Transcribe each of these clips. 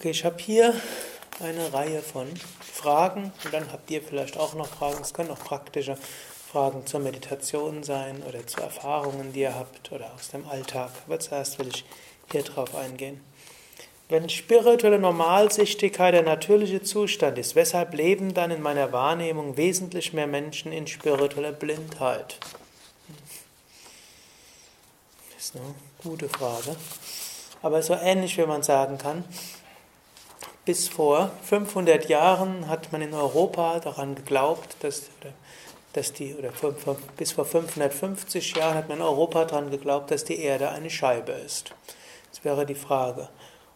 Okay, ich habe hier eine Reihe von Fragen und dann habt ihr vielleicht auch noch Fragen. Es können auch praktische Fragen zur Meditation sein oder zu Erfahrungen, die ihr habt oder aus dem Alltag. Aber zuerst will ich hier drauf eingehen. Wenn spirituelle Normalsichtigkeit der natürliche Zustand ist, weshalb leben dann in meiner Wahrnehmung wesentlich mehr Menschen in spiritueller Blindheit? Das ist eine gute Frage. Aber so ähnlich, wie man sagen kann, bis vor 500 Jahren hat man in Europa daran geglaubt, dass, dass die, oder bis vor 550 Jahren hat man in Europa daran geglaubt, dass die Erde eine Scheibe ist. Jetzt wäre die Frage,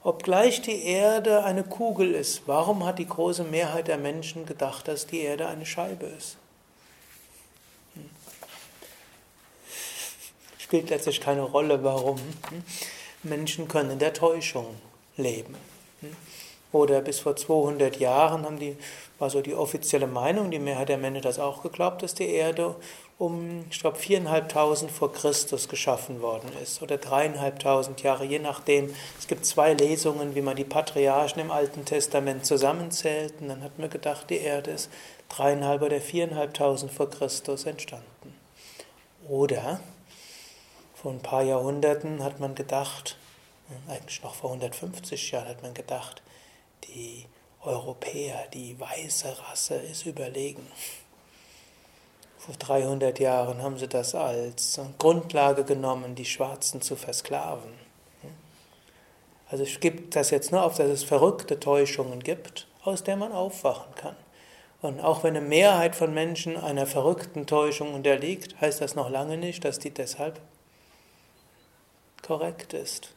obgleich die Erde eine Kugel ist, warum hat die große Mehrheit der Menschen gedacht, dass die Erde eine Scheibe ist? Hm. Spielt letztlich keine Rolle, warum. Hm. Menschen können in der Täuschung leben. Oder bis vor 200 Jahren haben die, war so die offizielle Meinung, die Mehrheit der Menschen das auch geglaubt, dass die Erde um, ich glaube, 4.500 vor Christus geschaffen worden ist oder 3.500 Jahre, je nachdem. Es gibt zwei Lesungen, wie man die Patriarchen im Alten Testament zusammenzählt. Und dann hat man gedacht, die Erde ist 3.500 oder 4.500 vor Christus entstanden. Oder vor ein paar Jahrhunderten hat man gedacht, eigentlich noch vor 150 Jahren hat man gedacht, die Europäer, die weiße Rasse ist überlegen. Vor 300 Jahren haben sie das als Grundlage genommen, die Schwarzen zu versklaven. Also es gibt das jetzt nur auf, dass es verrückte Täuschungen gibt, aus der man aufwachen kann. Und auch wenn eine Mehrheit von Menschen einer verrückten Täuschung unterliegt, heißt das noch lange nicht, dass die deshalb korrekt ist.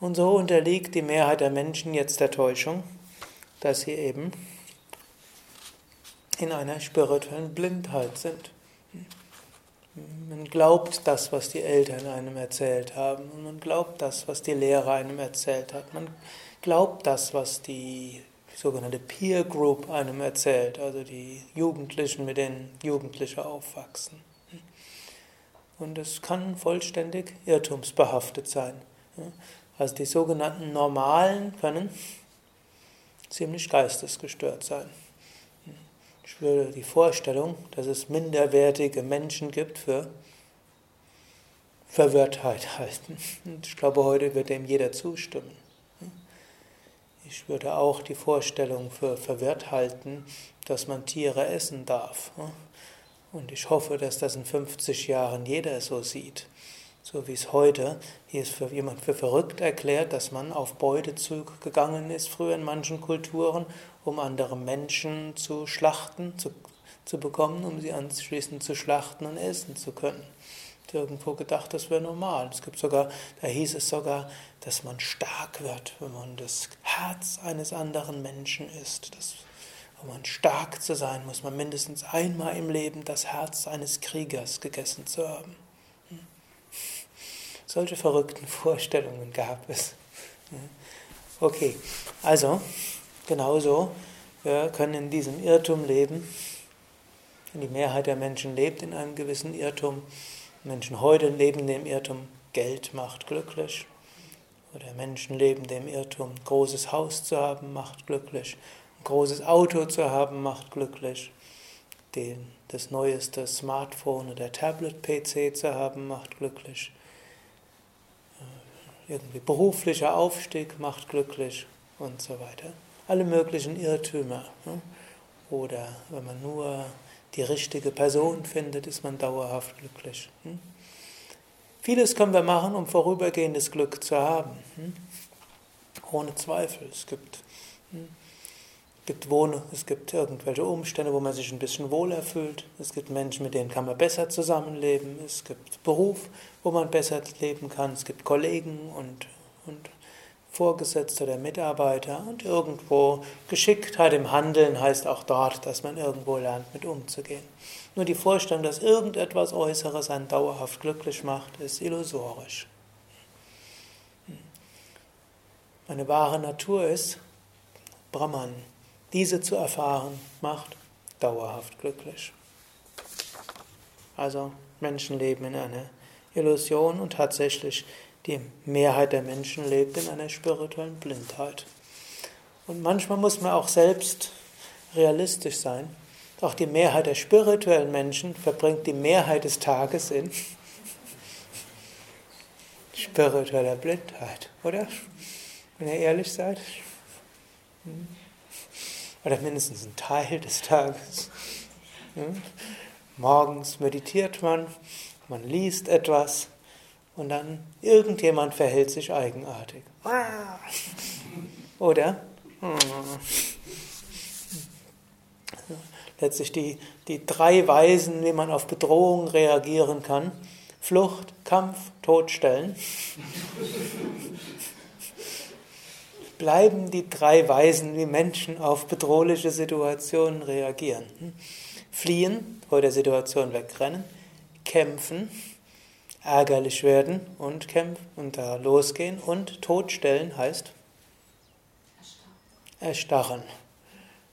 Und so unterliegt die Mehrheit der Menschen jetzt der Täuschung, dass sie eben in einer spirituellen Blindheit sind. Man glaubt das, was die Eltern einem erzählt haben. Und man glaubt das, was die Lehrer einem erzählt hat. Man glaubt das, was die sogenannte Peer Group einem erzählt, also die Jugendlichen, mit denen Jugendliche aufwachsen. Und es kann vollständig irrtumsbehaftet sein. Also die sogenannten Normalen können ziemlich geistesgestört sein. Ich würde die Vorstellung, dass es minderwertige Menschen gibt, für Verwirrtheit halten. Und ich glaube, heute wird dem jeder zustimmen. Ich würde auch die Vorstellung für verwirrt halten, dass man Tiere essen darf. Und ich hoffe, dass das in 50 Jahren jeder so sieht. So wie es heute, hier ist für jemand für verrückt erklärt, dass man auf Beutezug gegangen ist, früher in manchen Kulturen, um andere Menschen zu schlachten, zu, zu bekommen, um sie anschließend zu schlachten und essen zu können. Irgendwo gedacht, das wäre normal. Es gibt sogar, da hieß es sogar, dass man stark wird, wenn man das Herz eines anderen Menschen ist. Das, um man stark zu sein, muss man mindestens einmal im Leben das Herz eines Kriegers gegessen zu haben. Solche verrückten Vorstellungen gab es. Okay, also genauso, wir können in diesem Irrtum leben. Die Mehrheit der Menschen lebt in einem gewissen Irrtum. Menschen heute leben dem Irrtum, Geld macht glücklich. Oder Menschen leben dem Irrtum, großes Haus zu haben macht glücklich. Ein großes Auto zu haben macht glücklich. Den, das neueste Smartphone oder Tablet-PC zu haben macht glücklich irgendwie beruflicher Aufstieg macht glücklich und so weiter. Alle möglichen Irrtümer. Ne? Oder wenn man nur die richtige Person findet, ist man dauerhaft glücklich. Hm? Vieles können wir machen, um vorübergehendes Glück zu haben. Hm? Ohne Zweifel. Es gibt? Gibt Wohne, es gibt irgendwelche Umstände, wo man sich ein bisschen wohler fühlt. Es gibt Menschen, mit denen kann man besser zusammenleben. Es gibt Beruf, wo man besser leben kann. Es gibt Kollegen und, und Vorgesetzte oder Mitarbeiter. Und irgendwo Geschicktheit im Handeln heißt auch dort, dass man irgendwo lernt, mit umzugehen. Nur die Vorstellung, dass irgendetwas Äußeres einen dauerhaft glücklich macht, ist illusorisch. Meine wahre Natur ist Brahman. Diese zu erfahren macht dauerhaft glücklich. Also Menschen leben in einer Illusion und tatsächlich die Mehrheit der Menschen lebt in einer spirituellen Blindheit. Und manchmal muss man auch selbst realistisch sein. Auch die Mehrheit der spirituellen Menschen verbringt die Mehrheit des Tages in spiritueller Blindheit, oder? Wenn ihr ehrlich seid. Hm? Oder mindestens ein Teil des Tages. Hm? Morgens meditiert man, man liest etwas und dann irgendjemand verhält sich eigenartig. Oder? Letztlich die, die drei Weisen, wie man auf Bedrohung reagieren kann. Flucht, Kampf, Todstellen. Bleiben die drei Weisen, wie Menschen auf bedrohliche Situationen reagieren. Fliehen, vor der Situation wegrennen, kämpfen, ärgerlich werden und kämpfen und da losgehen und totstellen heißt erstarren.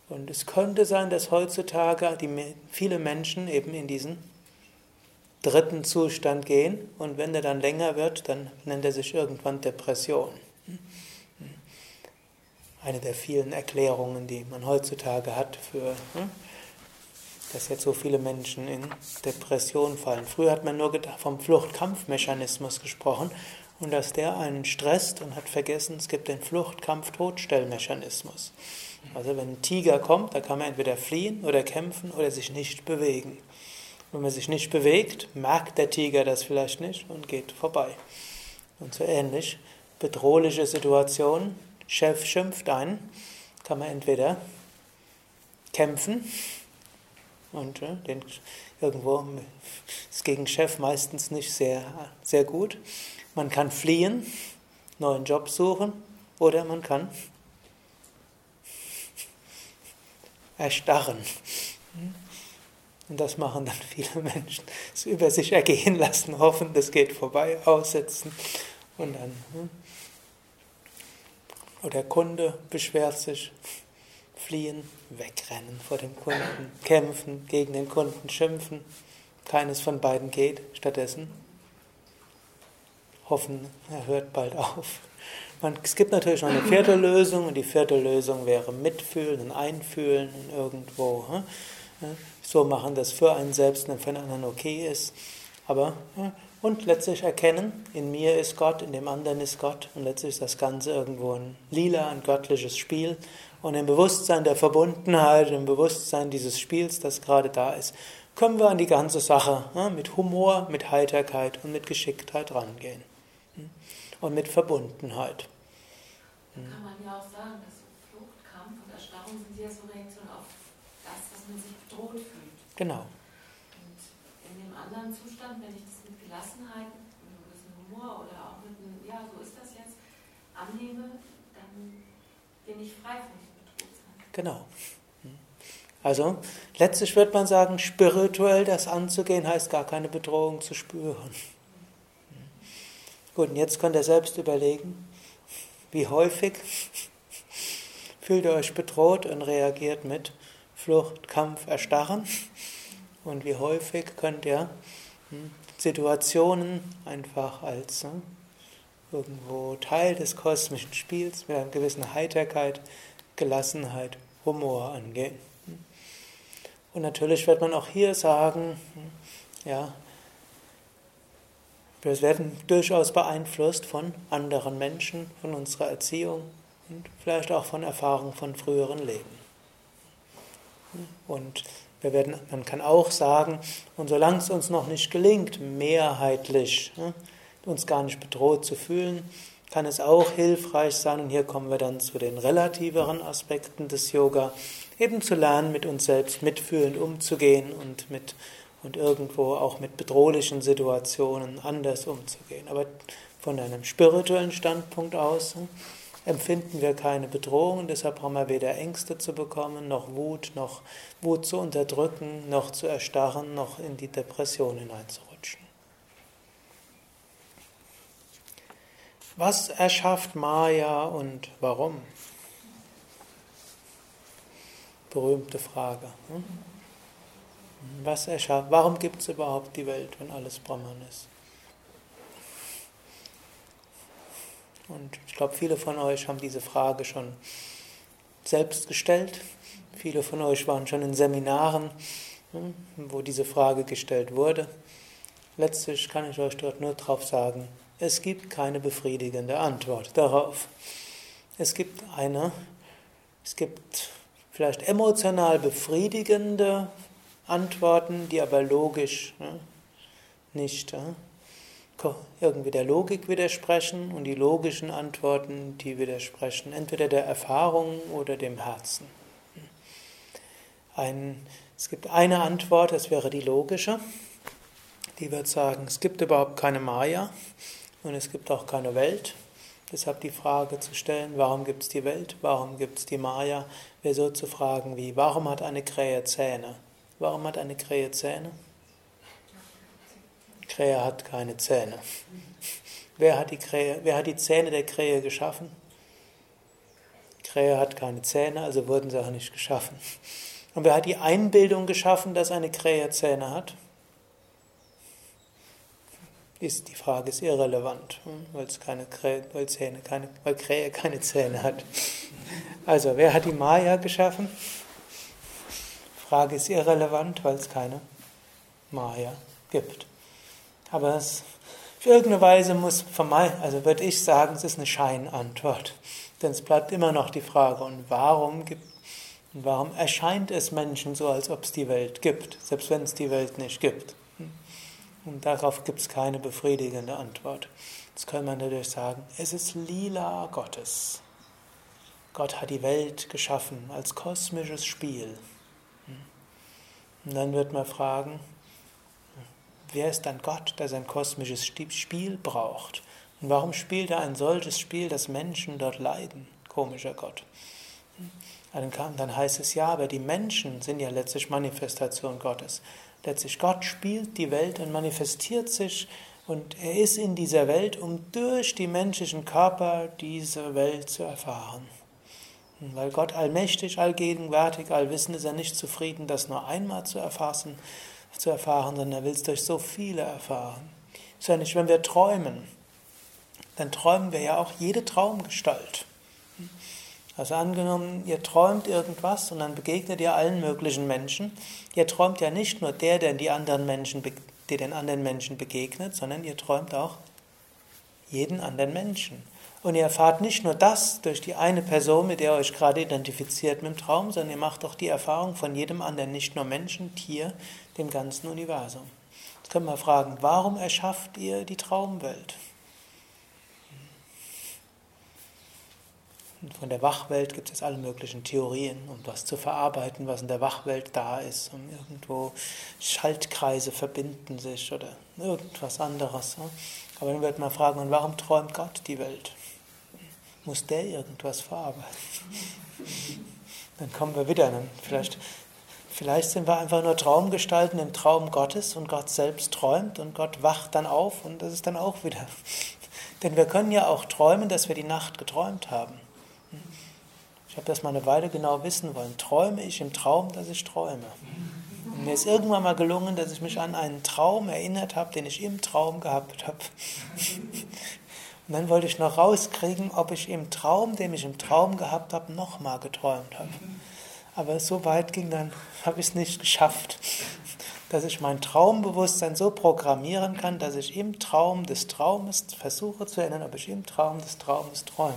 Und es könnte sein, dass heutzutage die, viele Menschen eben in diesen dritten Zustand gehen und wenn der dann länger wird, dann nennt er sich irgendwann Depression. Eine der vielen Erklärungen, die man heutzutage hat für, hm, dass jetzt so viele Menschen in Depression fallen. Früher hat man nur vom Fluchtkampfmechanismus gesprochen und dass der einen stresst und hat vergessen, es gibt den Fluchtkampf-Todstellmechanismus. Also wenn ein Tiger kommt, da kann man entweder fliehen oder kämpfen oder sich nicht bewegen. Wenn man sich nicht bewegt, merkt der Tiger das vielleicht nicht und geht vorbei. Und so ähnlich, bedrohliche Situationen, Chef schimpft ein, kann man entweder kämpfen und äh, den, irgendwo ist gegen Chef meistens nicht sehr, sehr gut. Man kann fliehen, neuen Job suchen oder man kann erstarren. Und das machen dann viele Menschen. Es über sich ergehen lassen, hoffen, das geht vorbei, aussetzen und dann. Oder der Kunde beschwert sich, fliehen, wegrennen vor dem Kunden, kämpfen, gegen den Kunden schimpfen. Keines von beiden geht. Stattdessen hoffen, er hört bald auf. Man, es gibt natürlich noch eine vierte Lösung und die vierte Lösung wäre mitfühlen und einfühlen und irgendwo hm, so machen, dass für einen selbst und für einen anderen okay ist. Aber und letztlich erkennen, in mir ist Gott, in dem anderen ist Gott und letztlich ist das Ganze irgendwo ein lila, ein göttliches Spiel und im Bewusstsein der Verbundenheit, im Bewusstsein dieses Spiels, das gerade da ist, können wir an die ganze Sache hm, mit Humor, mit Heiterkeit und mit Geschicktheit rangehen und mit Verbundenheit. Kann man ja auch sagen, dass Flucht, Kampf und Erstarrung sind ja so Reaktionen auf das, dass man sich bedroht fühlt. Genau. Und in dem anderen Zustand, wenn ich Gelassenheit, mit einem gewissen Humor oder auch mit einem, ja, so ist das jetzt, annehme, dann bin ich frei von diesem Bedrohtsein. Genau. Also, letztlich wird man sagen, spirituell das anzugehen, heißt gar keine Bedrohung zu spüren. Gut, und jetzt könnt ihr selbst überlegen, wie häufig fühlt ihr euch bedroht und reagiert mit Flucht, Kampf, Erstarren. Und wie häufig könnt ihr hm, Situationen einfach als hm, irgendwo Teil des kosmischen Spiels mit einer gewissen Heiterkeit, Gelassenheit, Humor angehen. Und natürlich wird man auch hier sagen, ja, wir werden durchaus beeinflusst von anderen Menschen, von unserer Erziehung und vielleicht auch von Erfahrungen von früheren Leben. Und wir werden, man kann auch sagen, und solange es uns noch nicht gelingt, mehrheitlich uns gar nicht bedroht zu fühlen, kann es auch hilfreich sein, und hier kommen wir dann zu den relativeren Aspekten des Yoga, eben zu lernen, mit uns selbst mitfühlend umzugehen und mit und irgendwo auch mit bedrohlichen Situationen anders umzugehen. Aber von einem spirituellen Standpunkt aus hm, empfinden wir keine Bedrohung deshalb haben wir weder Ängste zu bekommen, noch Wut, noch Wut zu unterdrücken, noch zu erstarren, noch in die Depression hineinzurutschen. Was erschafft Maya und warum? Berühmte Frage. Hm? Was erschafft? Warum gibt es überhaupt die Welt, wenn alles Brahman ist? Und ich glaube, viele von euch haben diese Frage schon selbst gestellt. Viele von euch waren schon in Seminaren, hm, wo diese Frage gestellt wurde. Letztlich kann ich euch dort nur darauf sagen, es gibt keine befriedigende Antwort darauf. Es gibt eine, es gibt vielleicht emotional befriedigende Antworten, die aber logisch ne, nicht ne, irgendwie der Logik widersprechen und die logischen Antworten, die widersprechen entweder der Erfahrung oder dem Herzen. Ein, es gibt eine Antwort, das wäre die logische, die wird sagen, es gibt überhaupt keine Maya und es gibt auch keine Welt. Deshalb die Frage zu stellen, warum gibt es die Welt, warum gibt es die Maya, wäre so zu fragen wie, warum hat eine Krähe Zähne? Warum hat eine Krähe Zähne? Krähe hat keine Zähne. Wer hat die, Krähe, wer hat die Zähne der Krähe geschaffen? Krähe hat keine Zähne, also wurden sie auch nicht geschaffen. Und wer hat die Einbildung geschaffen, dass eine Krähe Zähne hat? Ist, die Frage ist irrelevant, hm, weil, es keine Krähe, weil, Zähne keine, weil Krähe keine Zähne hat. Also, wer hat die Maya geschaffen? Frage ist irrelevant, weil es keine Maya gibt. Aber es, auf irgendeine Weise muss vermeiden, also würde ich sagen, es ist eine Scheinantwort. Denn es bleibt immer noch die Frage, und warum gibt und warum erscheint es Menschen so, als ob es die Welt gibt, selbst wenn es die Welt nicht gibt? Und darauf gibt es keine befriedigende Antwort. Jetzt kann man natürlich sagen, es ist lila Gottes. Gott hat die Welt geschaffen als kosmisches Spiel. Und dann wird man fragen, wer ist dann Gott, der sein kosmisches Spiel braucht? Und warum spielt er ein solches Spiel, dass Menschen dort leiden? Komischer Gott. Dann heißt es ja, aber die Menschen sind ja letztlich Manifestation Gottes. Letztlich Gott spielt die Welt und manifestiert sich und er ist in dieser Welt, um durch die menschlichen Körper diese Welt zu erfahren. Weil Gott allmächtig, allgegenwärtig, allwissend ist er nicht zufrieden, das nur einmal zu erfassen, zu erfahren, sondern er will es durch so viele erfahren. ist ja nicht, wenn wir träumen, dann träumen wir ja auch jede Traumgestalt. Also angenommen, ihr träumt irgendwas und dann begegnet ihr allen möglichen Menschen. Ihr träumt ja nicht nur der, der die anderen Menschen, der den anderen Menschen begegnet, sondern ihr träumt auch jeden anderen Menschen. Und ihr erfahrt nicht nur das durch die eine Person, mit der ihr euch gerade identifiziert mit dem Traum, sondern ihr macht auch die Erfahrung von jedem anderen, nicht nur Menschen, Tier, dem ganzen Universum. Jetzt können wir fragen, warum erschafft ihr die Traumwelt? Und von der Wachwelt gibt es alle möglichen Theorien, um was zu verarbeiten, was in der Wachwelt da ist. Und irgendwo Schaltkreise verbinden sich oder irgendwas anderes. Aber dann wird man fragen, warum träumt Gott die Welt? Muss der irgendwas verarbeiten. Dann kommen wir wieder, dann vielleicht, vielleicht sind wir einfach nur Traumgestalten im Traum Gottes und Gott selbst träumt und Gott wacht dann auf und das ist dann auch wieder. Denn wir können ja auch träumen, dass wir die Nacht geträumt haben. Ich habe das mal eine Weile genau wissen wollen. Träume ich im Traum, dass ich träume? Und mir ist irgendwann mal gelungen, dass ich mich an einen Traum erinnert habe, den ich im Traum gehabt habe. Und dann wollte ich noch rauskriegen, ob ich im Traum, den ich im Traum gehabt habe, nochmal geträumt habe. Aber so weit ging dann, habe ich es nicht geschafft, dass ich mein Traumbewusstsein so programmieren kann, dass ich im Traum des Traumes versuche zu erinnern, ob ich im Traum des Traumes träume.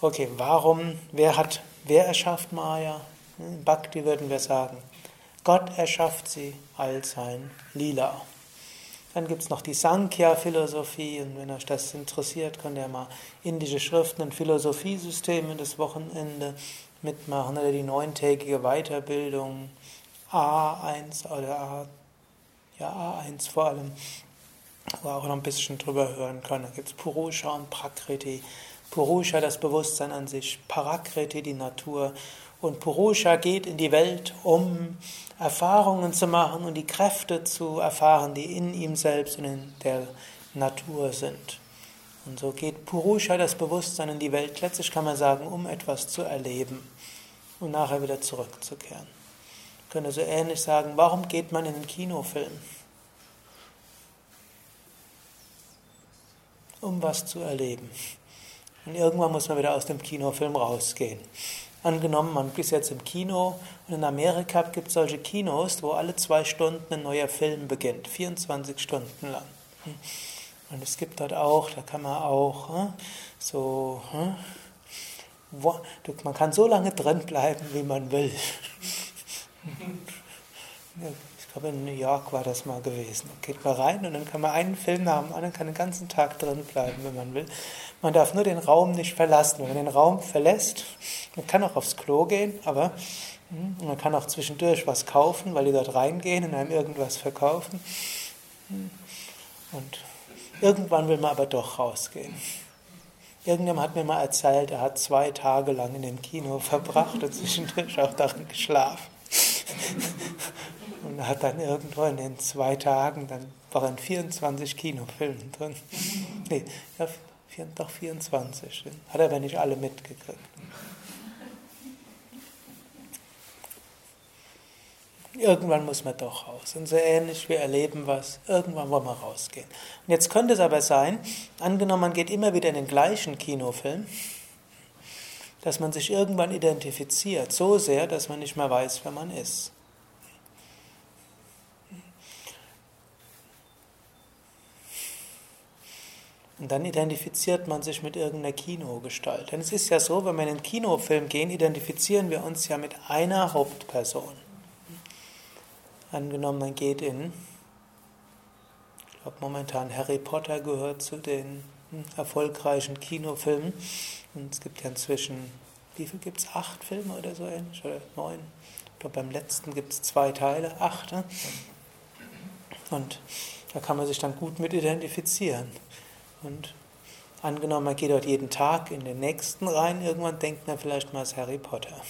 Okay, warum, wer hat, wer erschafft Maya? In Bhakti würden wir sagen, Gott erschafft sie als sein Lila. Dann gibt es noch die Sankhya-Philosophie und wenn euch das interessiert, könnt ihr mal indische Schriften und Philosophiesysteme das Wochenende mitmachen oder die neuntägige Weiterbildung A1 oder A, ja, A1 vor allem, wo ihr auch noch ein bisschen drüber hören könnt. Da gibt es Purusha und Prakriti. Purusha, das Bewusstsein an sich, Parakriti, die Natur und Purusha geht in die Welt, um Erfahrungen zu machen und die Kräfte zu erfahren, die in ihm selbst und in der Natur sind. Und so geht Purusha, das Bewusstsein, in die Welt, letztlich kann man sagen, um etwas zu erleben und nachher wieder zurückzukehren. Man könnte so ähnlich sagen, warum geht man in den Kinofilm? Um was zu erleben. Und irgendwann muss man wieder aus dem Kinofilm rausgehen. Angenommen, man ist jetzt im Kino und in Amerika gibt es solche Kinos, wo alle zwei Stunden ein neuer Film beginnt, 24 Stunden lang. Und es gibt dort auch, da kann man auch hm, so, hm, man kann so lange drin bleiben, wie man will. Ich glaube, in New York war das mal gewesen. Da geht man rein und dann kann man einen Film nach dem anderen, kann den ganzen Tag drin bleiben, wenn man will. Man darf nur den Raum nicht verlassen. Wenn man den Raum verlässt, man kann auch aufs Klo gehen, aber hm, man kann auch zwischendurch was kaufen, weil die dort reingehen und einem irgendwas verkaufen. Hm, und irgendwann will man aber doch rausgehen. Irgendjemand hat mir mal erzählt, er hat zwei Tage lang in dem Kino verbracht und zwischendurch auch darin geschlafen. Und hat dann irgendwo in den zwei Tagen, dann waren 24 Kinofilme drin. Nee, doch 24. Hat er aber nicht alle mitgekriegt. Irgendwann muss man doch raus. Und so ähnlich, wir erleben was, irgendwann wollen wir rausgehen. Und jetzt könnte es aber sein, angenommen, man geht immer wieder in den gleichen Kinofilm, dass man sich irgendwann identifiziert, so sehr, dass man nicht mehr weiß, wer man ist. Und dann identifiziert man sich mit irgendeiner Kinogestalt. Denn es ist ja so, wenn wir in einen Kinofilm gehen, identifizieren wir uns ja mit einer Hauptperson. Angenommen, man geht in, ich glaube momentan Harry Potter gehört zu den hm, erfolgreichen Kinofilmen. Und es gibt ja inzwischen, wie viel gibt es? Acht Filme oder so ähnlich? Oder neun? Ich glaube, beim letzten gibt es zwei Teile, acht. Ne? Und da kann man sich dann gut mit identifizieren. Und angenommen, man geht dort jeden Tag in den nächsten rein, irgendwann denkt man vielleicht mal, es Harry Potter.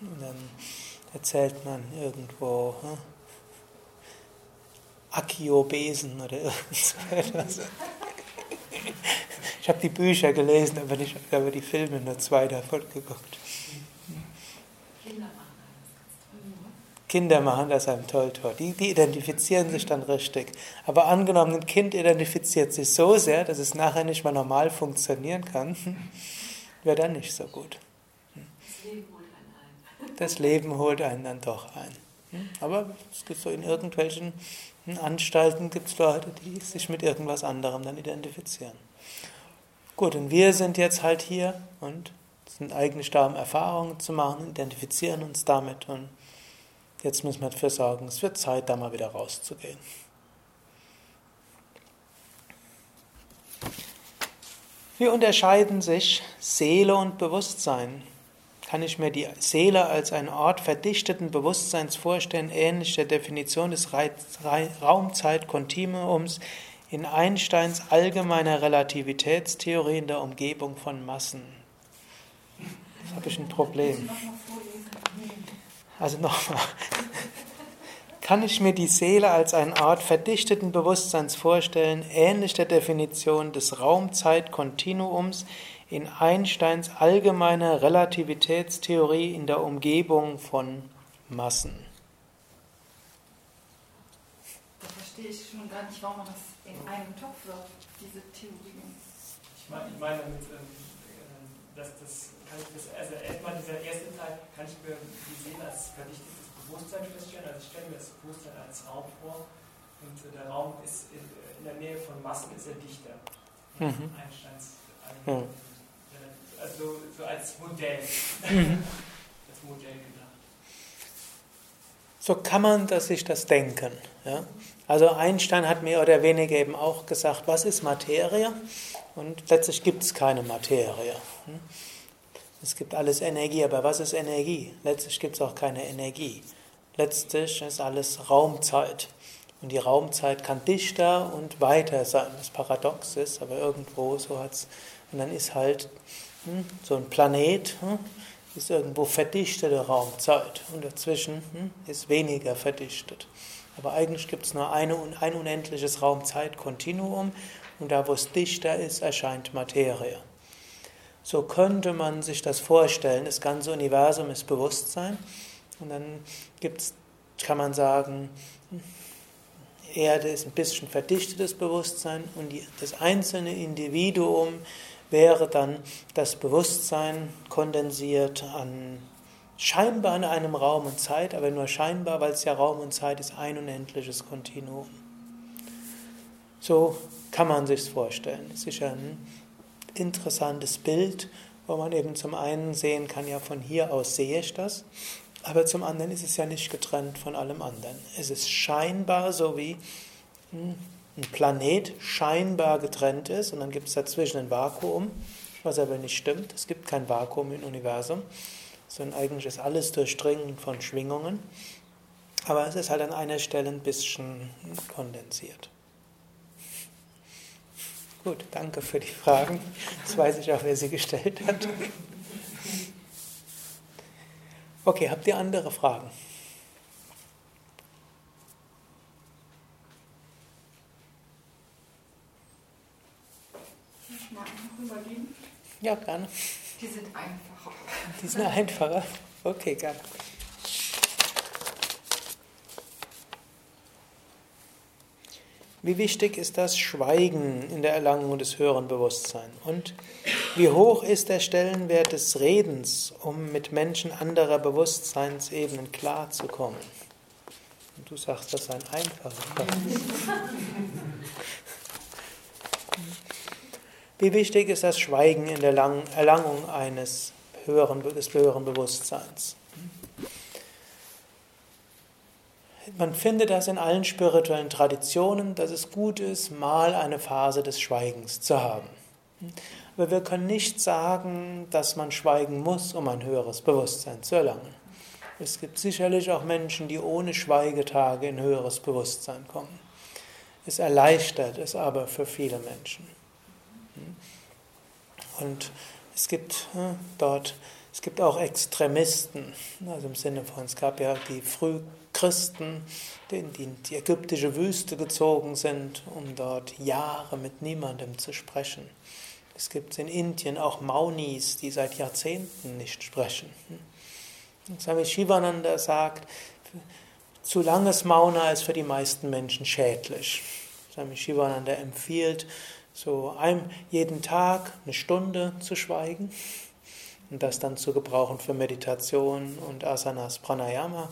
Und dann erzählt man irgendwo hm, Akiobesen oder irgendwas. Ich habe die Bücher gelesen, aber nicht aber die Filme, nur zwei davon geguckt. Kinder machen das einem toll, toll. Die, die identifizieren sich dann richtig. Aber angenommen, ein Kind identifiziert sich so sehr, dass es nachher nicht mehr normal funktionieren kann, wäre dann nicht so gut. Das Leben holt einen dann doch ein. Aber es gibt so in irgendwelchen Anstalten gibt es Leute, die sich mit irgendwas anderem dann identifizieren. Gut, und wir sind jetzt halt hier und sind eigentlich da, um Erfahrungen zu machen, identifizieren uns damit und Jetzt müssen wir dafür sorgen, es wird Zeit, da mal wieder rauszugehen. Wie unterscheiden sich Seele und Bewusstsein? Kann ich mir die Seele als einen Ort verdichteten Bewusstseins vorstellen, ähnlich der Definition des Raumzeitkontinuums in Einsteins allgemeiner Relativitätstheorie in der Umgebung von Massen? Jetzt habe ich ein Problem. Also nochmal. Kann ich mir die Seele als eine Art verdichteten Bewusstseins vorstellen, ähnlich der Definition des Raumzeitkontinuums in Einsteins allgemeiner Relativitätstheorie in der Umgebung von Massen? Da verstehe ich schon gar nicht, warum man das in einem Topf wirft, diese Theorie. Ich meine, ich meine damit, ähm, äh, dass das kann ich das, also erstmal dieser erste Teil, kann ich mir die Seele als verdichtetes Bewusstsein feststellen. Also ich stelle mir das Bewusstsein als Raum vor und äh, der Raum ist in, äh, in, der Nähe von Massen ist er dichter. Mhm. Einsteins mhm. also so als Modell. Mhm. als Modell gedacht. So kann man das, sich das denken. Ja? Also Einstein hat mehr oder weniger eben auch gesagt, was ist Materie? Und letztlich gibt es keine Materie. Hm? Es gibt alles Energie, aber was ist Energie? Letztlich gibt es auch keine Energie. Letztlich ist alles Raumzeit. Und die Raumzeit kann dichter und weiter sein, was paradox ist, aber irgendwo so hat es. Und dann ist halt hm, so ein Planet, hm, ist irgendwo verdichtete Raumzeit. Und dazwischen hm, ist weniger verdichtet. Aber eigentlich gibt es nur eine, ein unendliches Raumzeitkontinuum. Und da, wo es dichter ist, erscheint Materie. So könnte man sich das vorstellen. Das ganze Universum ist Bewusstsein. Und dann gibt's, kann man sagen, Erde ist ein bisschen verdichtetes Bewusstsein und die, das einzelne Individuum wäre dann das Bewusstsein kondensiert an scheinbar in einem Raum und Zeit, aber nur scheinbar, weil es ja Raum und Zeit ist, ein unendliches Kontinuum. So kann man sich vorstellen. Ist ja ein interessantes Bild, wo man eben zum einen sehen kann, ja von hier aus sehe ich das, aber zum anderen ist es ja nicht getrennt von allem anderen. Es ist scheinbar so wie hm, ein Planet scheinbar getrennt ist und dann gibt es dazwischen ein Vakuum, was aber nicht stimmt. Es gibt kein Vakuum im Universum, sondern eigentlich ist alles durchdringend von Schwingungen. Aber es ist halt an einer Stelle ein bisschen kondensiert. Gut, danke für die Fragen. Jetzt weiß ich auch, wer sie gestellt hat. Okay, habt ihr andere Fragen? Ich mag noch überlegen. Ja, gerne. Die sind einfacher. Die sind einfacher. Okay, gerne. Wie wichtig ist das Schweigen in der Erlangung des höheren Bewusstseins? Und wie hoch ist der Stellenwert des Redens, um mit Menschen anderer Bewusstseinsebenen klarzukommen? Und du sagst, das sei ein einfacher. Wie wichtig ist das Schweigen in der Erlangung eines höheren, des höheren Bewusstseins? Man findet das in allen spirituellen Traditionen, dass es gut ist, mal eine Phase des Schweigens zu haben. Aber wir können nicht sagen, dass man schweigen muss, um ein höheres Bewusstsein zu erlangen. Es gibt sicherlich auch Menschen, die ohne Schweigetage in höheres Bewusstsein kommen. Es erleichtert es aber für viele Menschen. Und es gibt äh, dort, es gibt auch Extremisten, also im Sinne von, es gab ja die Frühchristen, die in die ägyptische Wüste gezogen sind, um dort Jahre mit niemandem zu sprechen. Es gibt in Indien auch Maunis, die seit Jahrzehnten nicht sprechen. Und Swami Shivananda sagt, zu langes Mauna ist für die meisten Menschen schädlich. Swami Shivananda empfiehlt, so ein, jeden Tag eine Stunde zu schweigen und das dann zu gebrauchen für Meditation und Asanas Pranayama.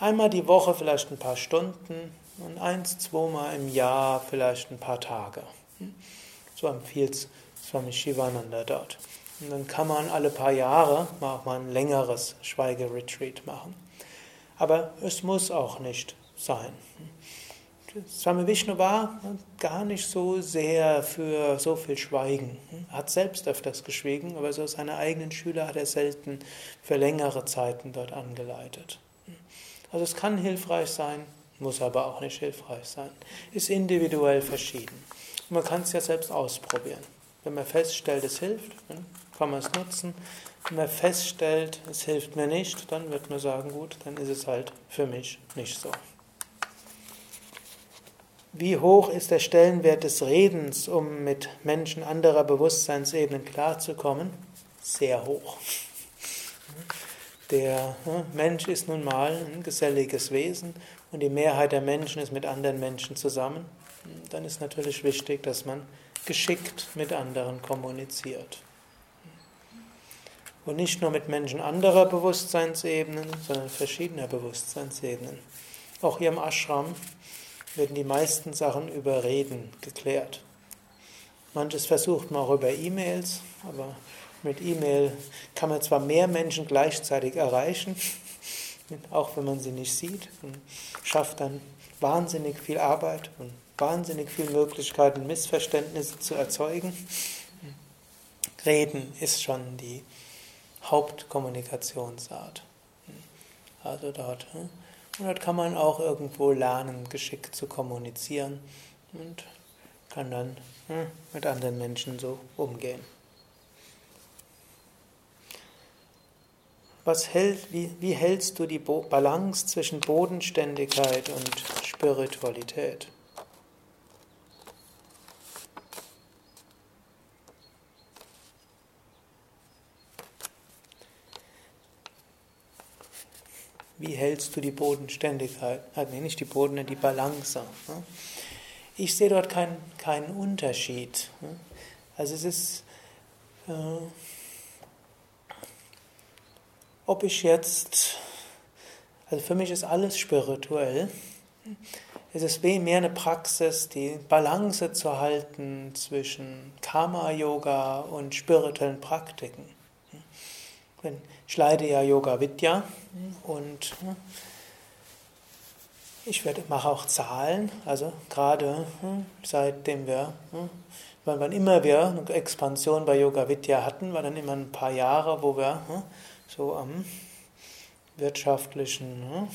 Einmal die Woche vielleicht ein paar Stunden und eins, zweimal im Jahr vielleicht ein paar Tage. So empfiehlt Swami Shivananda dort. Und dann kann man alle paar Jahre auch mal ein längeres Schweigeretreat machen. Aber es muss auch nicht sein. Swami Vishnu war gar nicht so sehr für so viel Schweigen. Er hat selbst öfters geschwiegen, aber so seine eigenen Schüler hat er selten für längere Zeiten dort angeleitet. Also es kann hilfreich sein, muss aber auch nicht hilfreich sein. Ist individuell verschieden. Und man kann es ja selbst ausprobieren. Wenn man feststellt, es hilft, dann kann man es nutzen. Wenn man feststellt, es hilft mir nicht, dann wird man sagen, gut, dann ist es halt für mich nicht so. Wie hoch ist der Stellenwert des Redens, um mit Menschen anderer Bewusstseinsebenen klarzukommen? Sehr hoch. Der ne, Mensch ist nun mal ein geselliges Wesen und die Mehrheit der Menschen ist mit anderen Menschen zusammen. Dann ist natürlich wichtig, dass man geschickt mit anderen kommuniziert. Und nicht nur mit Menschen anderer Bewusstseinsebenen, sondern verschiedener Bewusstseinsebenen. Auch hier im Ashram werden die meisten Sachen über Reden geklärt. Manches versucht man auch über E-Mails, aber mit E-Mail kann man zwar mehr Menschen gleichzeitig erreichen, auch wenn man sie nicht sieht, und schafft dann wahnsinnig viel Arbeit und wahnsinnig viele Möglichkeiten, Missverständnisse zu erzeugen. Reden ist schon die Hauptkommunikationsart. Also dort hm, und dort kann man auch irgendwo lernen, geschickt zu kommunizieren und kann dann hm, mit anderen Menschen so umgehen. Was hält, wie, wie hältst du die Balance zwischen Bodenständigkeit und Spiritualität? Wie hältst du die Bodenständigkeit? Nee, nicht die Boden, die Balance. Ich sehe dort keinen, keinen Unterschied. Also es ist, äh, ob ich jetzt, also für mich ist alles spirituell. Es ist mehr eine Praxis, die Balance zu halten zwischen Karma-Yoga und spirituellen Praktiken. Ich leite ja Yoga Vidya und ich werde, mache auch Zahlen, also gerade seitdem wir, wann immer wir eine Expansion bei Yoga Vidya hatten, war dann immer ein paar Jahre, wo wir so am wirtschaftlichen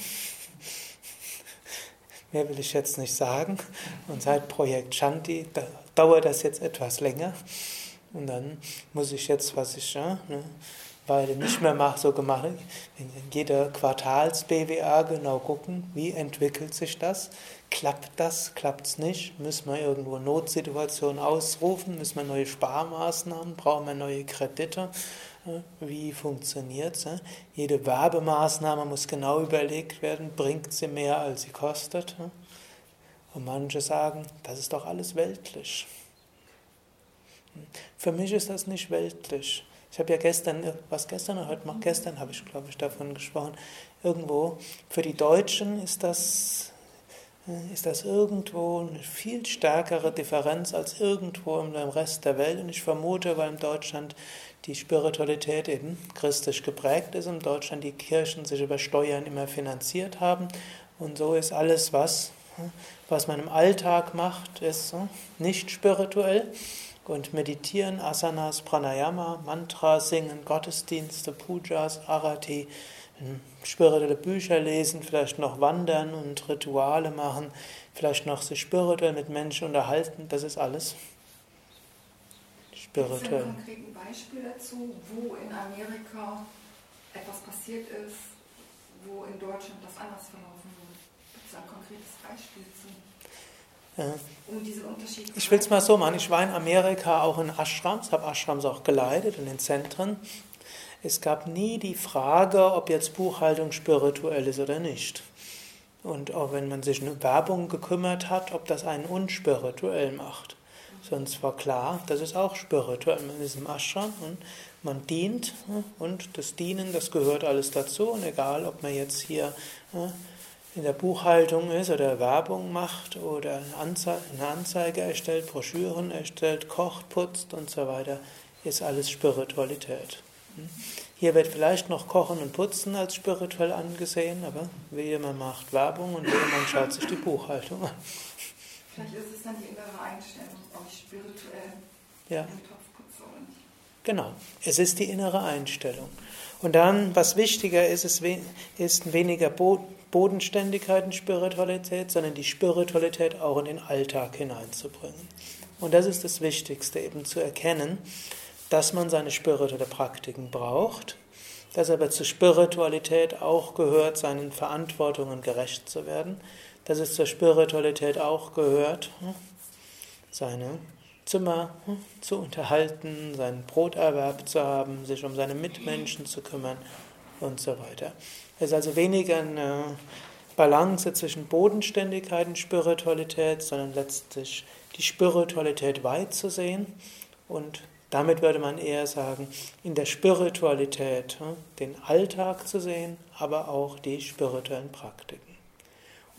Mehr will ich jetzt nicht sagen. Und seit Projekt Shanti da dauert das jetzt etwas länger. Und dann muss ich jetzt, was ich ja, ne, Weile nicht mehr mache, so gemacht, in jeder Quartals-BWA genau gucken, wie entwickelt sich das. Klappt das, klappt es nicht? Müssen wir irgendwo Notsituationen ausrufen? Müssen wir neue Sparmaßnahmen? Brauchen wir neue Kredite? Wie funktioniert es? Jede Werbemaßnahme muss genau überlegt werden, bringt sie mehr, als sie kostet. Und manche sagen, das ist doch alles weltlich. Für mich ist das nicht weltlich. Ich habe ja gestern, was gestern oder heute, gestern habe ich, glaube ich, davon gesprochen, irgendwo, für die Deutschen ist das, ist das irgendwo eine viel stärkere Differenz als irgendwo im Rest der Welt. Und ich vermute, weil in Deutschland die Spiritualität eben christlich geprägt ist und Deutschland die Kirchen sich über Steuern immer finanziert haben. Und so ist alles, was, was man im Alltag macht, ist nicht spirituell. Und meditieren, Asanas, Pranayama, Mantra singen, Gottesdienste, Pujas, Arati, spirituelle Bücher lesen, vielleicht noch wandern und Rituale machen, vielleicht noch sich spirituell mit Menschen unterhalten, das ist alles spirituell. Gibt es konkreten Beispiel dazu, wo in Amerika etwas passiert ist, wo in Deutschland das anders verlaufen wird? Gibt es ein konkretes Beispiel zu? Ja. Um ich will es mal so machen. Ich war in Amerika auch in Ashrams, habe Ashrams auch geleitet in den Zentren. Es gab nie die Frage, ob jetzt Buchhaltung spirituell ist oder nicht. Und auch wenn man sich um Werbung gekümmert hat, ob das einen unspirituell macht. Sonst war klar, das ist auch spirituell. Man ist im Ashram und man dient und das Dienen, das gehört alles dazu. Und egal, ob man jetzt hier in der Buchhaltung ist oder Werbung macht oder eine Anzeige erstellt, Broschüren erstellt, kocht, putzt und so weiter, ist alles Spiritualität. Hier wird vielleicht noch Kochen und Putzen als spirituell angesehen, aber wie man macht Werbung und wie man schaut sich die Buchhaltung an. Vielleicht ist es dann die innere Einstellung, ich spirituell ja. den Topf putze oder nicht. Genau, es ist die innere Einstellung. Und dann, was wichtiger ist, ist, ist weniger Bodenständigkeit und Spiritualität, sondern die Spiritualität auch in den Alltag hineinzubringen. Und das ist das Wichtigste, eben zu erkennen, dass man seine spirituelle Praktiken braucht, dass aber zur Spiritualität auch gehört, seinen Verantwortungen gerecht zu werden, dass es zur Spiritualität auch gehört, hm, seine Zimmer hm, zu unterhalten, seinen Broterwerb zu haben, sich um seine Mitmenschen zu kümmern und so weiter. Es ist also weniger eine Balance zwischen Bodenständigkeit und Spiritualität, sondern letztlich die Spiritualität weit zu sehen und damit würde man eher sagen, in der Spiritualität hm, den Alltag zu sehen, aber auch die spirituellen Praktiken.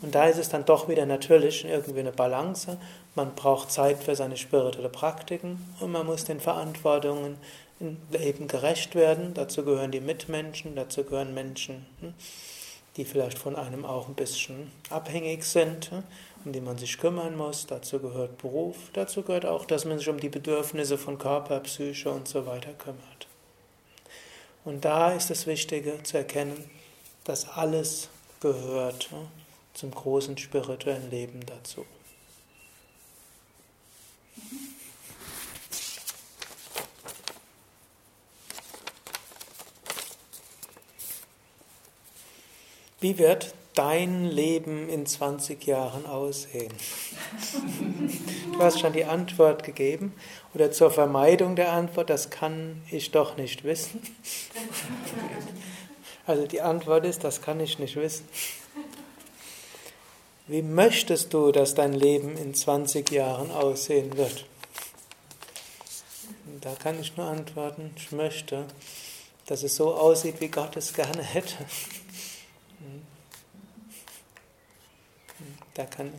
Und da ist es dann doch wieder natürlich irgendwie eine Balance. Man braucht Zeit für seine spirituelle Praktiken und man muss den Verantwortungen im Leben gerecht werden. Dazu gehören die Mitmenschen, dazu gehören Menschen, hm, die vielleicht von einem auch ein bisschen abhängig sind, hm, um die man sich kümmern muss. Dazu gehört Beruf, dazu gehört auch, dass man sich um die Bedürfnisse von Körper, Psyche und so weiter kümmert. Und da ist das Wichtige zu erkennen, dass alles gehört. Hm zum großen spirituellen Leben dazu. Wie wird dein Leben in 20 Jahren aussehen? Du hast schon die Antwort gegeben. Oder zur Vermeidung der Antwort, das kann ich doch nicht wissen. Also die Antwort ist, das kann ich nicht wissen. Wie möchtest du, dass dein Leben in 20 Jahren aussehen wird? Da kann ich nur antworten, ich möchte, dass es so aussieht, wie Gott es gerne hätte. Da kann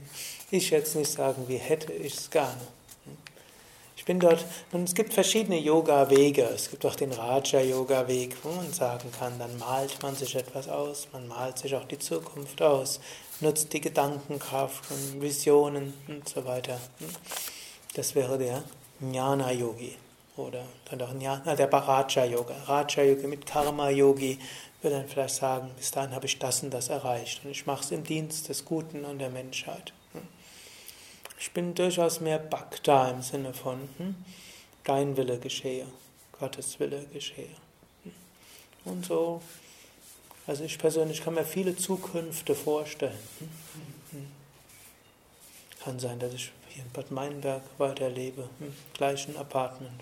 ich jetzt nicht sagen, wie hätte ich es gerne. Ich bin dort, und es gibt verschiedene Yoga-Wege. Es gibt auch den Raja-Yoga-Weg, wo man sagen kann, dann malt man sich etwas aus, man malt sich auch die Zukunft aus, nutzt die Gedankenkraft und Visionen und so weiter. Das wäre der Jnana-Yogi oder dann auch Jnana, der Raja-Yoga. Raja-Yoga mit Karma-Yogi würde dann vielleicht sagen, bis dahin habe ich das und das erreicht und ich mache es im Dienst des Guten und der Menschheit. Ich bin durchaus mehr Bhakta im Sinne von hm, dein Wille geschehe, Gottes Wille geschehe. Und so, also ich persönlich kann mir viele Zukünfte vorstellen. Kann sein, dass ich hier in Bad Meinberg weiterlebe, im gleichen Apartment.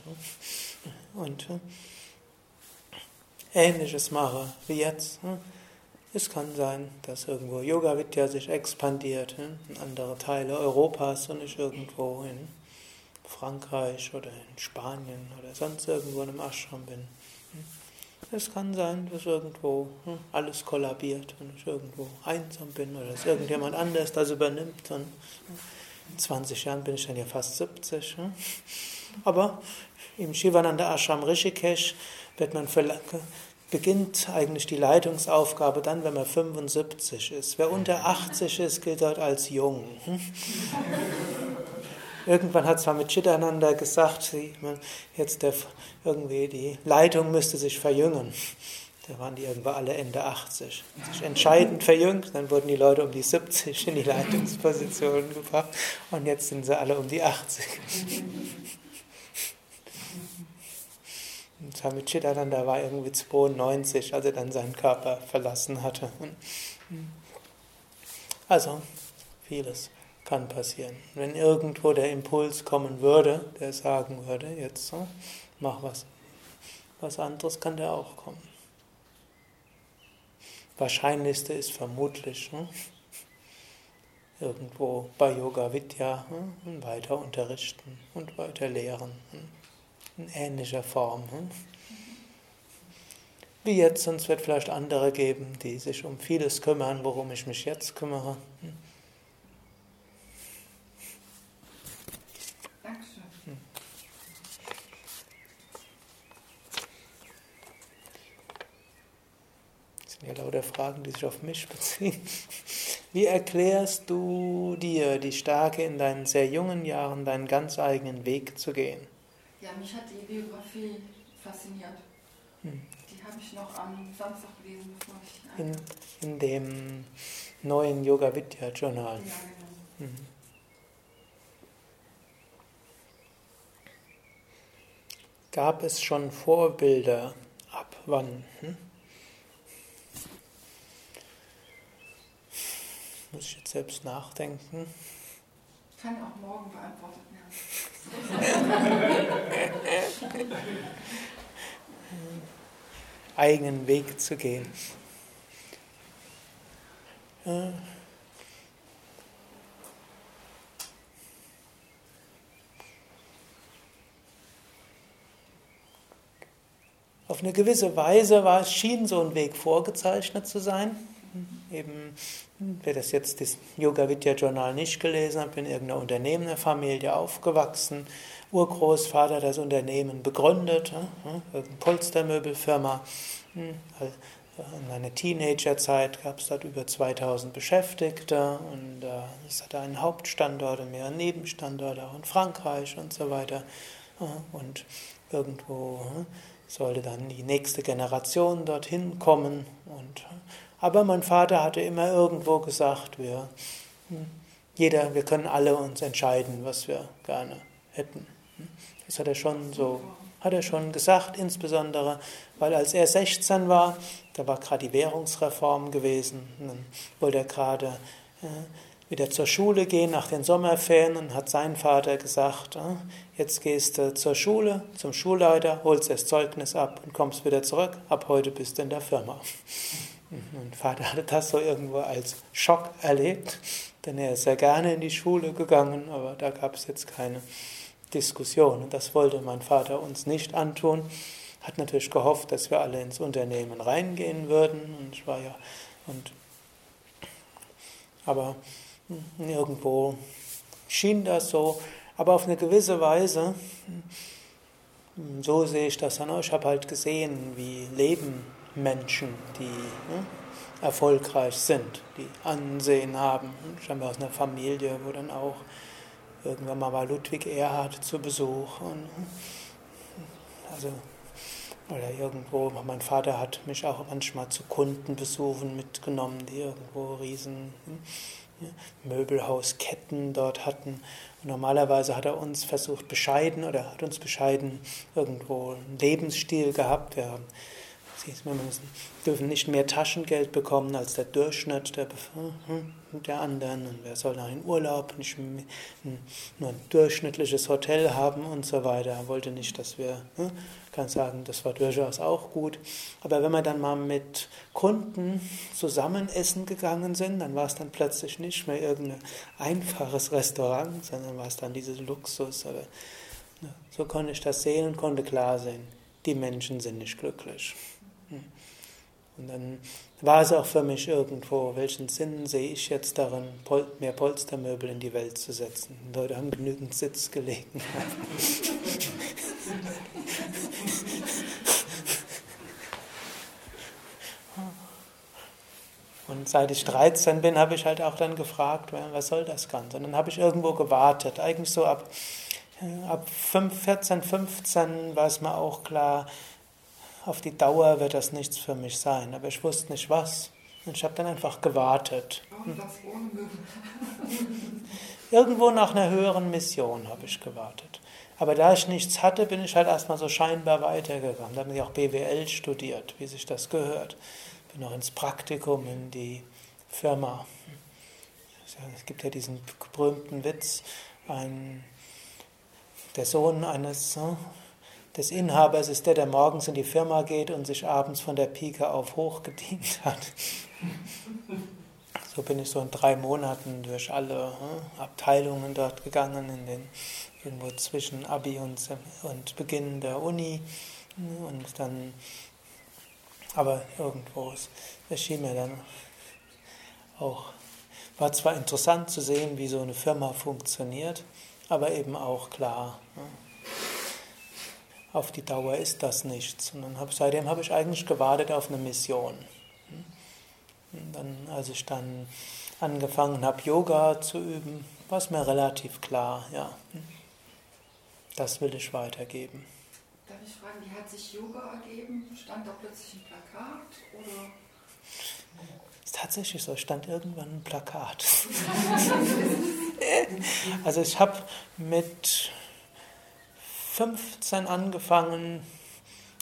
Und Ähnliches mache wie jetzt. Es kann sein, dass irgendwo Yoga Vidya sich expandiert in andere Teile Europas und ich irgendwo in Frankreich oder in Spanien oder sonst irgendwo in einem Ashram bin. Es kann sein, dass irgendwo alles kollabiert und ich irgendwo einsam bin oder dass irgendjemand anders das übernimmt. Und in 20 Jahren bin ich dann ja fast 70. Aber im Shivananda Ashram Rishikesh wird man beginnt eigentlich die Leitungsaufgabe dann, wenn man 75 ist. Wer unter 80 ist, gilt dort als jung. Hm? Irgendwann hat zwar mit Chitananda gesagt, jetzt der, irgendwie die Leitung müsste sich verjüngen. Da waren die irgendwo alle Ende 80. Sich entscheidend verjüngt, dann wurden die Leute um die 70 in die Leitungspositionen gebracht und jetzt sind sie alle um die 80. Und Swami Chidananda war irgendwie 92, als er dann seinen Körper verlassen hatte. Also, vieles kann passieren. Wenn irgendwo der Impuls kommen würde, der sagen würde, jetzt so, mach was, was anderes, kann der auch kommen. Wahrscheinlichste ist vermutlich hm, irgendwo bei Yoga Vidya hm, weiter unterrichten und weiter lehren. Hm in ähnlicher Form. Hm? Wie jetzt, sonst wird vielleicht andere geben, die sich um vieles kümmern, worum ich mich jetzt kümmere. Hm? Dankeschön. Hm. Das sind ja lauter Fragen, die sich auf mich beziehen. Wie erklärst du dir die Stärke in deinen sehr jungen Jahren, deinen ganz eigenen Weg zu gehen? Ja, mich hat die Biografie fasziniert. Hm. Die habe ich noch am Samstag gelesen, bevor ich. In, in dem neuen Yoga Vidya Journal. Ja, genau. Hm. Gab es schon Vorbilder? Ab wann? Hm? Muss ich jetzt selbst nachdenken? Kann auch morgen beantwortet werden. eigenen Weg zu gehen. Auf eine gewisse Weise war es, schien so ein Weg vorgezeichnet zu sein. Eben, wer das jetzt das Yoga Vidya Journal nicht gelesen hat, bin in irgendeiner Unternehmerfamilie aufgewachsen. Urgroßvater das Unternehmen begründet, eine Polstermöbelfirma. Hm, in meiner Teenagerzeit gab es dort über 2000 Beschäftigte und äh, es hatte einen Hauptstandort und mehrere Nebenstandorte auch in Frankreich und so weiter. Und irgendwo sollte dann die nächste Generation dorthin kommen und aber mein Vater hatte immer irgendwo gesagt, wir, hm, jeder, wir können alle uns entscheiden, was wir gerne hätten. Das hat er schon so, hat er schon gesagt, insbesondere, weil als er 16 war, da war gerade die Währungsreform gewesen, dann wollte er gerade äh, wieder zur Schule gehen nach den Sommerferien und hat sein Vater gesagt, ah, jetzt gehst du zur Schule, zum Schulleiter, holst das Zeugnis ab und kommst wieder zurück. Ab heute bist du in der Firma. Mein Vater hatte das so irgendwo als Schock erlebt, denn er ist sehr gerne in die Schule gegangen, aber da gab es jetzt keine Diskussion. Und das wollte mein Vater uns nicht antun. Hat natürlich gehofft, dass wir alle ins Unternehmen reingehen würden. Und ich war ja, und, aber Irgendwo schien das so, aber auf eine gewisse Weise, so sehe ich das an. Ich habe halt gesehen, wie leben Menschen, die ne, erfolgreich sind, die Ansehen haben. Habe aus einer Familie, wo dann auch irgendwann mal war Ludwig Erhard zu Besuch. Und, also, oder irgendwo, mein Vater hat mich auch manchmal zu Kundenbesuchen mitgenommen, die irgendwo riesen Möbelhausketten dort hatten. Normalerweise hat er uns versucht, bescheiden oder hat uns bescheiden irgendwo einen Lebensstil gehabt. Wir haben wir dürfen nicht mehr Taschengeld bekommen als der Durchschnitt der, hm, der anderen und wer soll nach in Urlaub nicht nur ein durchschnittliches Hotel haben und so weiter. Er wollte nicht, dass wir, hm, kann sagen, das war durchaus auch gut. Aber wenn wir dann mal mit Kunden zusammen essen gegangen sind, dann war es dann plötzlich nicht mehr irgendein einfaches Restaurant, sondern war es dann dieses Luxus. Aber, so konnte ich das sehen und konnte klar sehen, die Menschen sind nicht glücklich. Und dann war es auch für mich irgendwo, welchen Sinn sehe ich jetzt darin, mehr Polstermöbel in die Welt zu setzen. Die Leute haben genügend Sitzgelegenheit. Und seit ich 13 bin, habe ich halt auch dann gefragt, was soll das Ganze? Und dann habe ich irgendwo gewartet. Eigentlich so ab, ab 14, 15 war es mir auch klar, auf die Dauer wird das nichts für mich sein. Aber ich wusste nicht was. Und ich habe dann einfach gewartet. Irgendwo nach einer höheren Mission habe ich gewartet. Aber da ich nichts hatte, bin ich halt erstmal so scheinbar weitergegangen. Da habe ich auch BWL studiert, wie sich das gehört. Bin noch ins Praktikum in die Firma. Es gibt ja diesen berühmten Witz, ein, der Sohn eines des Inhabers ist der, der morgens in die Firma geht und sich abends von der Pike auf hochgedient hat. So bin ich so in drei Monaten durch alle hm, Abteilungen dort gegangen, in den, irgendwo zwischen Abi und, und Beginn der Uni. Und dann, aber irgendwo, es schien mir dann auch, war zwar interessant zu sehen, wie so eine Firma funktioniert, aber eben auch klar. Hm, auf die Dauer ist das nichts. Und dann hab, seitdem habe ich eigentlich gewartet auf eine Mission. Und dann, als ich dann angefangen habe, Yoga zu üben, war es mir relativ klar, ja, das will ich weitergeben. Darf ich fragen, wie hat sich Yoga ergeben? Stand da plötzlich ein Plakat oder? Ist tatsächlich so, stand irgendwann ein Plakat. also ich habe mit 15 angefangen,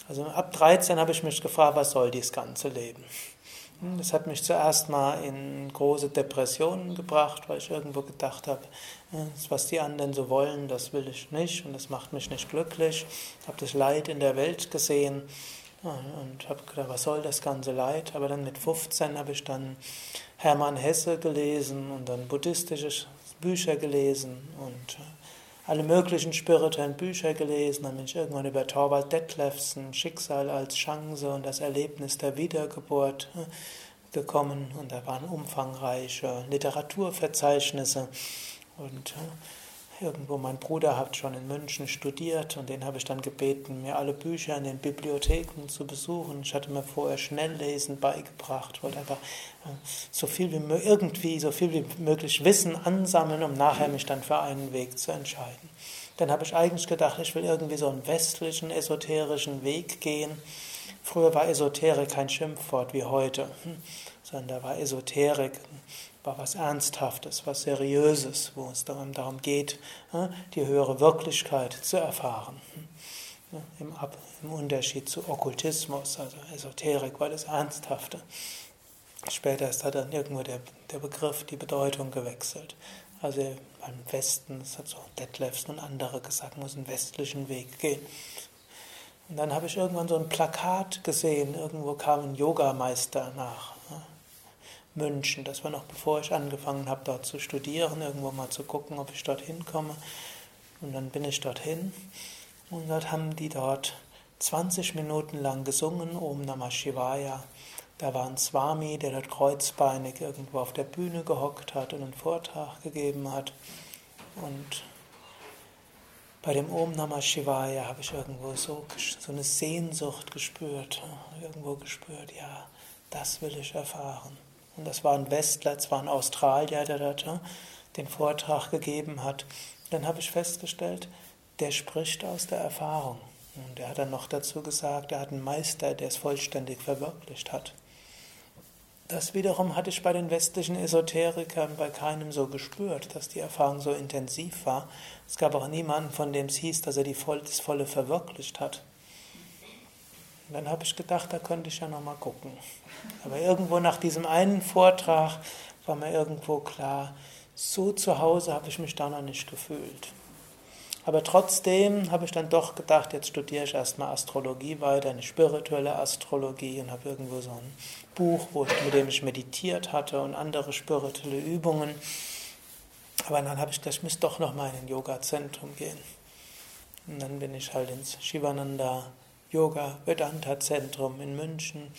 also ab 13 habe ich mich gefragt, was soll dieses ganze Leben? Hm, das hat mich zuerst mal in große Depressionen gebracht, weil ich irgendwo gedacht habe, das, was die anderen so wollen, das will ich nicht und das macht mich nicht glücklich. Ich habe das Leid in der Welt gesehen und habe gedacht, was soll das ganze Leid? Aber dann mit 15 habe ich dann Hermann Hesse gelesen und dann buddhistische Bücher gelesen und alle möglichen spirituellen Bücher gelesen, dann bin ich irgendwann über Torvald Detlefsen, Schicksal als Chance und das Erlebnis der Wiedergeburt äh, gekommen. Und da waren umfangreiche Literaturverzeichnisse. Und äh, Irgendwo, mein Bruder hat schon in München studiert und den habe ich dann gebeten, mir alle Bücher in den Bibliotheken zu besuchen. Ich hatte mir vorher Schnelllesen beigebracht, wollte einfach äh, so viel wie irgendwie so viel wie möglich Wissen ansammeln, um nachher mich dann für einen Weg zu entscheiden. Dann habe ich eigentlich gedacht, ich will irgendwie so einen westlichen, esoterischen Weg gehen. Früher war Esoterik kein Schimpfwort wie heute, hm, sondern da war Esoterik war was Ernsthaftes, was Seriöses, wo es darum, geht, die höhere Wirklichkeit zu erfahren. Im, Unterschied zu Okkultismus, also Esoterik war das Ernsthafte. Später ist da dann irgendwo der, der Begriff, die Bedeutung gewechselt. Also beim Westen, das hat so Detlefs und andere gesagt, muss einen westlichen Weg gehen. Und dann habe ich irgendwann so ein Plakat gesehen, irgendwo kam ein Yogameister nach München. Das war noch bevor ich angefangen habe, dort zu studieren, irgendwo mal zu gucken, ob ich dorthin komme. Und dann bin ich dorthin und dort haben die dort 20 Minuten lang gesungen, Om Namah Shivaya. Da war ein Swami, der dort kreuzbeinig irgendwo auf der Bühne gehockt hat und einen Vortrag gegeben hat. Und bei dem Om Namah Shivaya habe ich irgendwo so, so eine Sehnsucht gespürt, irgendwo gespürt, ja, das will ich erfahren. Und das war ein Westler, es war ein Australier, der dort den Vortrag gegeben hat. Dann habe ich festgestellt, der spricht aus der Erfahrung. Und er hat dann noch dazu gesagt, er hat einen Meister, der es vollständig verwirklicht hat. Das wiederum hatte ich bei den westlichen Esoterikern bei keinem so gespürt, dass die Erfahrung so intensiv war. Es gab auch niemanden, von dem es hieß, dass er die voll, das Volle verwirklicht hat. Und dann habe ich gedacht, da könnte ich ja nochmal gucken. Aber irgendwo nach diesem einen Vortrag war mir irgendwo klar, so zu Hause habe ich mich da noch nicht gefühlt. Aber trotzdem habe ich dann doch gedacht, jetzt studiere ich erstmal Astrologie weiter, eine spirituelle Astrologie und habe irgendwo so ein Buch, wo ich, mit dem ich meditiert hatte und andere spirituelle Übungen. Aber dann habe ich gedacht, ich muss doch noch mal in ein Yoga-Zentrum gehen. Und dann bin ich halt ins Shivananda Yoga Vedanta Zentrum in München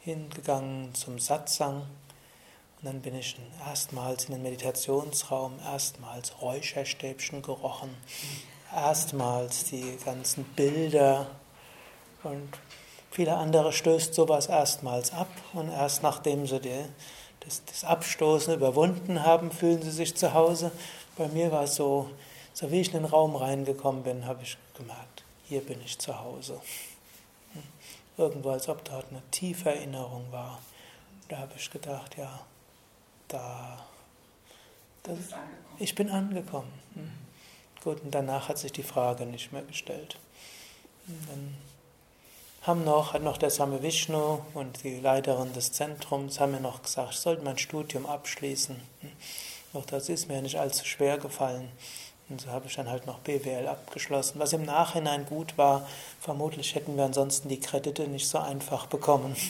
hingegangen zum Satsang. Und dann bin ich erstmals in den Meditationsraum, erstmals Räucherstäbchen gerochen, erstmals die ganzen Bilder und viele andere stößt sowas erstmals ab und erst nachdem sie die, das, das Abstoßen überwunden haben, fühlen sie sich zu Hause. Bei mir war es so, so wie ich in den Raum reingekommen bin, habe ich gemerkt, hier bin ich zu Hause. Hm. Irgendwo, als ob dort eine tiefe Erinnerung war. Da habe ich gedacht, ja, da. Das, ich bin angekommen. Hm. Gut, und danach hat sich die Frage nicht mehr gestellt. Und dann haben noch, hat noch der Same Vishnu und die Leiterin des Zentrums haben mir noch gesagt, ich sollte mein Studium abschließen. Hm. Doch das ist mir nicht allzu schwer gefallen. Und so habe ich dann halt noch BWL abgeschlossen, was im Nachhinein gut war. Vermutlich hätten wir ansonsten die Kredite nicht so einfach bekommen.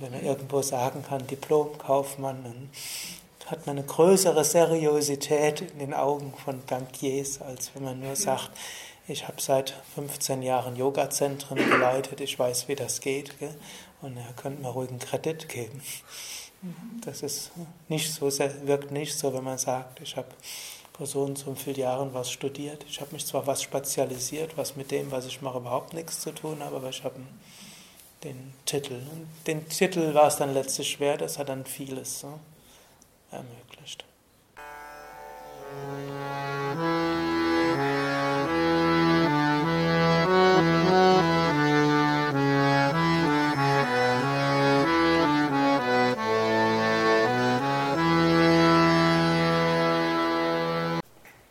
wenn man irgendwo sagen kann, Diplomkaufmann, dann hat man eine größere Seriosität in den Augen von Bankiers, als wenn man nur sagt, ich habe seit 15 Jahren Yoga-Zentren geleitet, ich weiß, wie das geht, und er könnte mir ruhig einen Kredit geben. Das ist nicht so, wirkt nicht so, wenn man sagt, ich habe vor so und so vielen Jahren was studiert. Ich habe mich zwar was spezialisiert, was mit dem, was ich mache, überhaupt nichts zu tun hat, aber ich habe den Titel. Und den Titel war es dann letztlich schwer, das hat dann vieles so ermöglicht.